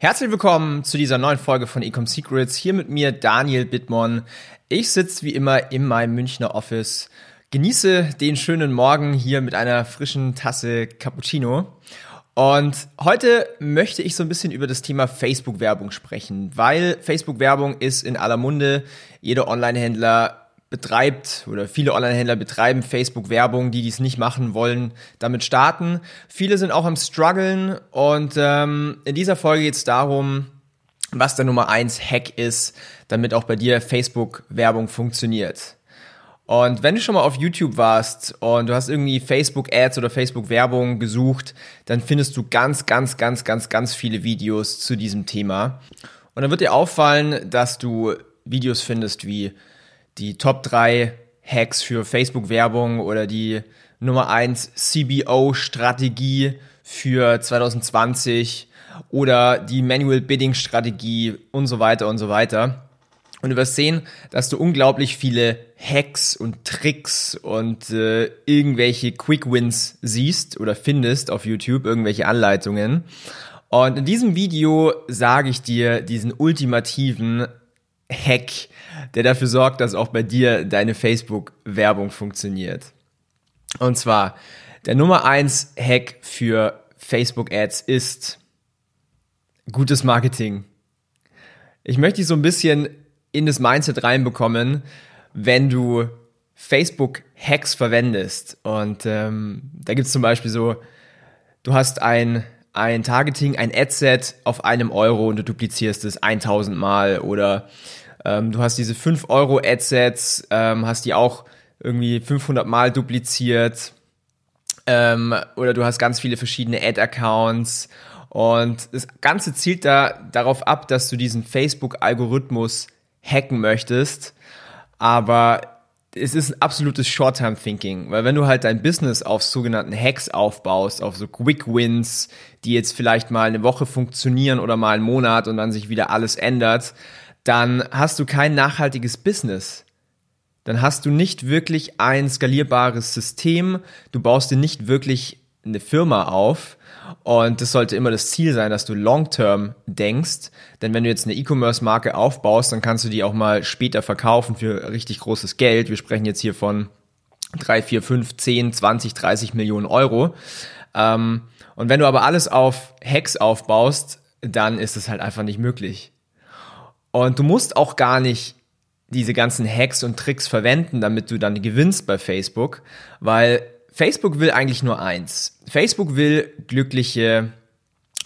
Herzlich willkommen zu dieser neuen Folge von Ecom Secrets. Hier mit mir Daniel Bittmann. Ich sitze wie immer in meinem Münchner Office, genieße den schönen Morgen hier mit einer frischen Tasse Cappuccino. Und heute möchte ich so ein bisschen über das Thema Facebook-Werbung sprechen, weil Facebook-Werbung ist in aller Munde. Jeder Online-Händler betreibt oder viele Online-Händler betreiben Facebook-Werbung, die dies nicht machen wollen, damit starten. Viele sind auch am struggeln und ähm, in dieser Folge geht es darum, was der Nummer eins Hack ist, damit auch bei dir Facebook-Werbung funktioniert. Und wenn du schon mal auf YouTube warst und du hast irgendwie Facebook-Ads oder Facebook-Werbung gesucht, dann findest du ganz, ganz, ganz, ganz, ganz viele Videos zu diesem Thema. Und dann wird dir auffallen, dass du Videos findest wie die Top 3 Hacks für Facebook-Werbung oder die Nummer 1 CBO-Strategie für 2020 oder die Manual Bidding-Strategie und so weiter und so weiter. Und du wirst sehen, dass du unglaublich viele Hacks und Tricks und äh, irgendwelche Quick Wins siehst oder findest auf YouTube, irgendwelche Anleitungen. Und in diesem Video sage ich dir diesen ultimativen Hack, der dafür sorgt, dass auch bei dir deine Facebook-Werbung funktioniert. Und zwar, der Nummer eins Hack für Facebook-Ads ist gutes Marketing. Ich möchte dich so ein bisschen in das Mindset reinbekommen, wenn du Facebook-Hacks verwendest. Und ähm, da gibt es zum Beispiel so, du hast ein, ein Targeting, ein Ad-Set auf einem Euro und du duplizierst es 1000 Mal oder ähm, du hast diese 5 Euro Adsets, ähm, hast die auch irgendwie 500 Mal dupliziert. Ähm, oder du hast ganz viele verschiedene Ad-Accounts. Und das Ganze zielt da darauf ab, dass du diesen Facebook-Algorithmus hacken möchtest. Aber es ist ein absolutes Short-Term-Thinking, weil wenn du halt dein Business auf sogenannten Hacks aufbaust, auf so Quick-Wins, die jetzt vielleicht mal eine Woche funktionieren oder mal einen Monat und dann sich wieder alles ändert, dann hast du kein nachhaltiges Business. Dann hast du nicht wirklich ein skalierbares System, du baust dir nicht wirklich eine Firma auf und das sollte immer das Ziel sein, dass du long-term denkst, denn wenn du jetzt eine E-Commerce-Marke aufbaust, dann kannst du die auch mal später verkaufen für richtig großes Geld. Wir sprechen jetzt hier von 3, 4, 5, 10, 20, 30 Millionen Euro. Ähm, und wenn du aber alles auf Hacks aufbaust, dann ist es halt einfach nicht möglich. Und du musst auch gar nicht diese ganzen Hacks und Tricks verwenden, damit du dann gewinnst bei Facebook, weil Facebook will eigentlich nur eins. Facebook will glückliche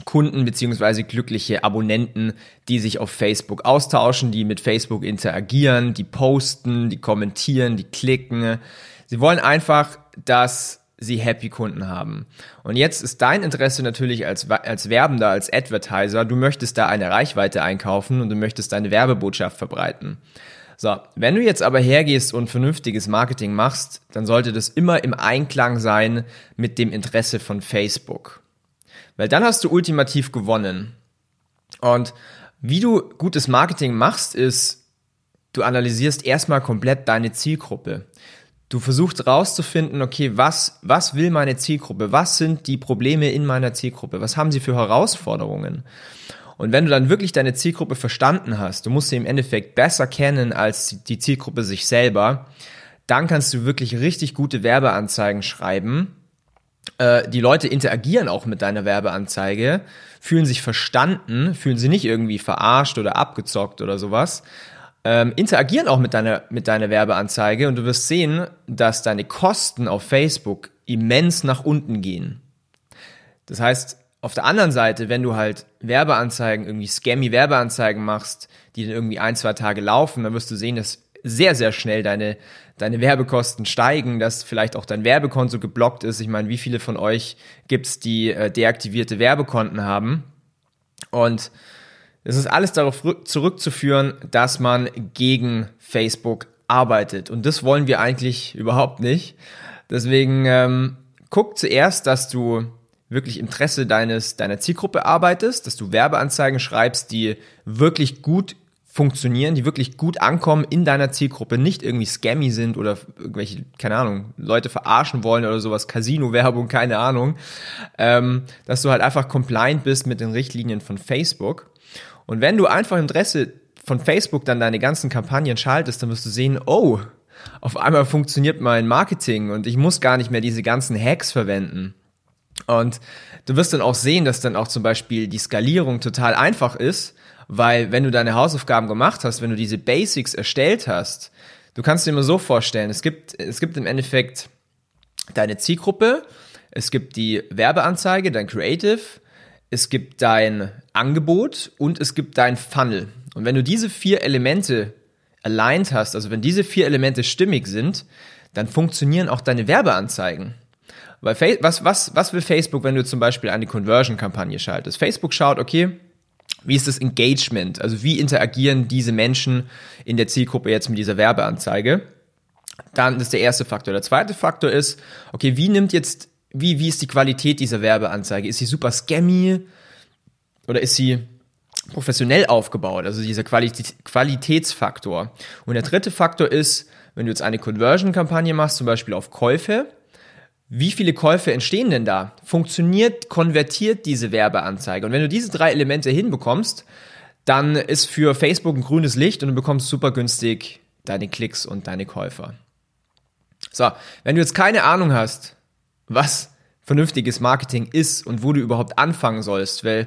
Kunden beziehungsweise glückliche Abonnenten, die sich auf Facebook austauschen, die mit Facebook interagieren, die posten, die kommentieren, die klicken. Sie wollen einfach, dass sie happy Kunden haben. Und jetzt ist dein Interesse natürlich als, als Werbender, als Advertiser, du möchtest da eine Reichweite einkaufen und du möchtest deine Werbebotschaft verbreiten. So, wenn du jetzt aber hergehst und vernünftiges Marketing machst, dann sollte das immer im Einklang sein mit dem Interesse von Facebook. Weil dann hast du ultimativ gewonnen. Und wie du gutes Marketing machst, ist, du analysierst erstmal komplett deine Zielgruppe. Du versuchst rauszufinden, okay, was, was will meine Zielgruppe? Was sind die Probleme in meiner Zielgruppe? Was haben sie für Herausforderungen? Und wenn du dann wirklich deine Zielgruppe verstanden hast, du musst sie im Endeffekt besser kennen als die Zielgruppe sich selber, dann kannst du wirklich richtig gute Werbeanzeigen schreiben. Äh, die Leute interagieren auch mit deiner Werbeanzeige, fühlen sich verstanden, fühlen sich nicht irgendwie verarscht oder abgezockt oder sowas, ähm, interagieren auch mit deiner, mit deiner Werbeanzeige und du wirst sehen, dass deine Kosten auf Facebook immens nach unten gehen. Das heißt, auf der anderen Seite, wenn du halt Werbeanzeigen, irgendwie scammy Werbeanzeigen machst, die dann irgendwie ein, zwei Tage laufen, dann wirst du sehen, dass sehr, sehr schnell deine, deine Werbekosten steigen, dass vielleicht auch dein Werbekonto geblockt ist. Ich meine, wie viele von euch gibt's, die äh, deaktivierte Werbekonten haben? Und Es ist alles darauf zurückzuführen, dass man gegen Facebook arbeitet. Und das wollen wir eigentlich überhaupt nicht. Deswegen ähm, guck zuerst, dass du wirklich Interesse deines, deiner Zielgruppe arbeitest, dass du Werbeanzeigen schreibst, die wirklich gut funktionieren, die wirklich gut ankommen in deiner Zielgruppe, nicht irgendwie scammy sind oder irgendwelche, keine Ahnung, Leute verarschen wollen oder sowas, Casino-Werbung, keine Ahnung, ähm, dass du halt einfach compliant bist mit den Richtlinien von Facebook. Und wenn du einfach Interesse von Facebook dann deine ganzen Kampagnen schaltest, dann wirst du sehen, oh, auf einmal funktioniert mein Marketing und ich muss gar nicht mehr diese ganzen Hacks verwenden. Und du wirst dann auch sehen, dass dann auch zum Beispiel die Skalierung total einfach ist, weil wenn du deine Hausaufgaben gemacht hast, wenn du diese Basics erstellt hast, du kannst dir immer so vorstellen, es gibt, es gibt im Endeffekt deine Zielgruppe, es gibt die Werbeanzeige, dein Creative, es gibt dein Angebot und es gibt dein Funnel. Und wenn du diese vier Elemente aligned hast, also wenn diese vier Elemente stimmig sind, dann funktionieren auch deine Werbeanzeigen. Weil was, was, was will Facebook, wenn du zum Beispiel eine Conversion-Kampagne schaltest? Facebook schaut, okay, wie ist das Engagement? Also wie interagieren diese Menschen in der Zielgruppe jetzt mit dieser Werbeanzeige? Dann ist der erste Faktor. Der zweite Faktor ist, okay, wie nimmt jetzt, wie, wie ist die Qualität dieser Werbeanzeige? Ist sie super scammy? Oder ist sie professionell aufgebaut? Also dieser Qualität, Qualitätsfaktor. Und der dritte Faktor ist, wenn du jetzt eine Conversion-Kampagne machst, zum Beispiel auf Käufe, wie viele Käufe entstehen denn da? Funktioniert, konvertiert diese Werbeanzeige? Und wenn du diese drei Elemente hinbekommst, dann ist für Facebook ein grünes Licht und du bekommst super günstig deine Klicks und deine Käufer. So, wenn du jetzt keine Ahnung hast, was vernünftiges Marketing ist und wo du überhaupt anfangen sollst, weil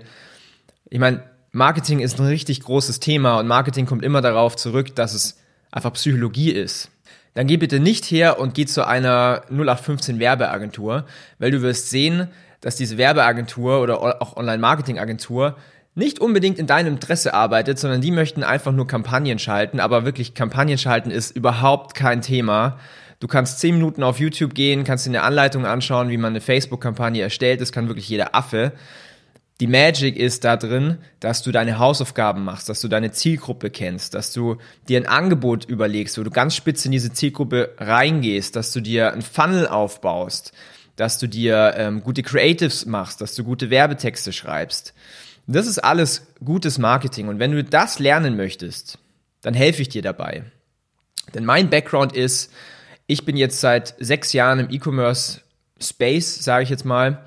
ich meine, Marketing ist ein richtig großes Thema und Marketing kommt immer darauf zurück, dass es einfach Psychologie ist dann geh bitte nicht her und geh zu einer 0815 Werbeagentur, weil du wirst sehen, dass diese Werbeagentur oder auch Online-Marketing-Agentur nicht unbedingt in deinem Interesse arbeitet, sondern die möchten einfach nur Kampagnen schalten, aber wirklich Kampagnen schalten ist überhaupt kein Thema. Du kannst 10 Minuten auf YouTube gehen, kannst dir eine Anleitung anschauen, wie man eine Facebook-Kampagne erstellt, das kann wirklich jeder Affe. Die Magic ist da drin, dass du deine Hausaufgaben machst, dass du deine Zielgruppe kennst, dass du dir ein Angebot überlegst, wo du ganz spitz in diese Zielgruppe reingehst, dass du dir ein Funnel aufbaust, dass du dir ähm, gute Creatives machst, dass du gute Werbetexte schreibst. Das ist alles gutes Marketing. Und wenn du das lernen möchtest, dann helfe ich dir dabei. Denn mein Background ist, ich bin jetzt seit sechs Jahren im E-Commerce Space, sage ich jetzt mal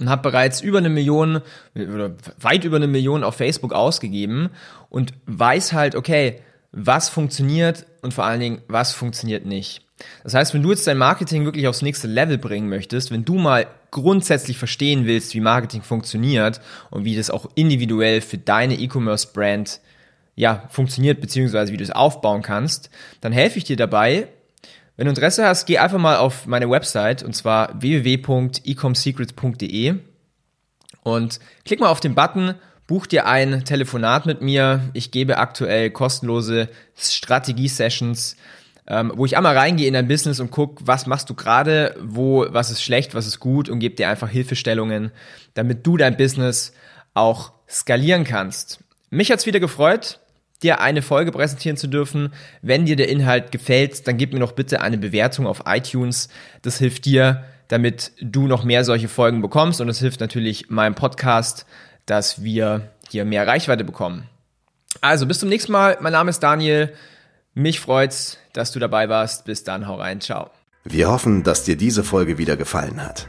und habe bereits über eine Million oder weit über eine Million auf Facebook ausgegeben und weiß halt, okay, was funktioniert und vor allen Dingen, was funktioniert nicht. Das heißt, wenn du jetzt dein Marketing wirklich aufs nächste Level bringen möchtest, wenn du mal grundsätzlich verstehen willst, wie Marketing funktioniert und wie das auch individuell für deine E-Commerce-Brand ja, funktioniert, beziehungsweise wie du es aufbauen kannst, dann helfe ich dir dabei, wenn du Interesse hast, geh einfach mal auf meine Website und zwar www.ecomsecrets.de und klick mal auf den Button, buch dir ein Telefonat mit mir. Ich gebe aktuell kostenlose Strategie-Sessions, ähm, wo ich einmal reingehe in dein Business und guck, was machst du gerade, wo, was ist schlecht, was ist gut und gebe dir einfach Hilfestellungen, damit du dein Business auch skalieren kannst. Mich hat's wieder gefreut dir eine Folge präsentieren zu dürfen. Wenn dir der Inhalt gefällt, dann gib mir doch bitte eine Bewertung auf iTunes. Das hilft dir, damit du noch mehr solche Folgen bekommst und es hilft natürlich meinem Podcast, dass wir hier mehr Reichweite bekommen. Also bis zum nächsten Mal. Mein Name ist Daniel. Mich freut's, dass du dabei warst. Bis dann, hau rein, ciao. Wir hoffen, dass dir diese Folge wieder gefallen hat.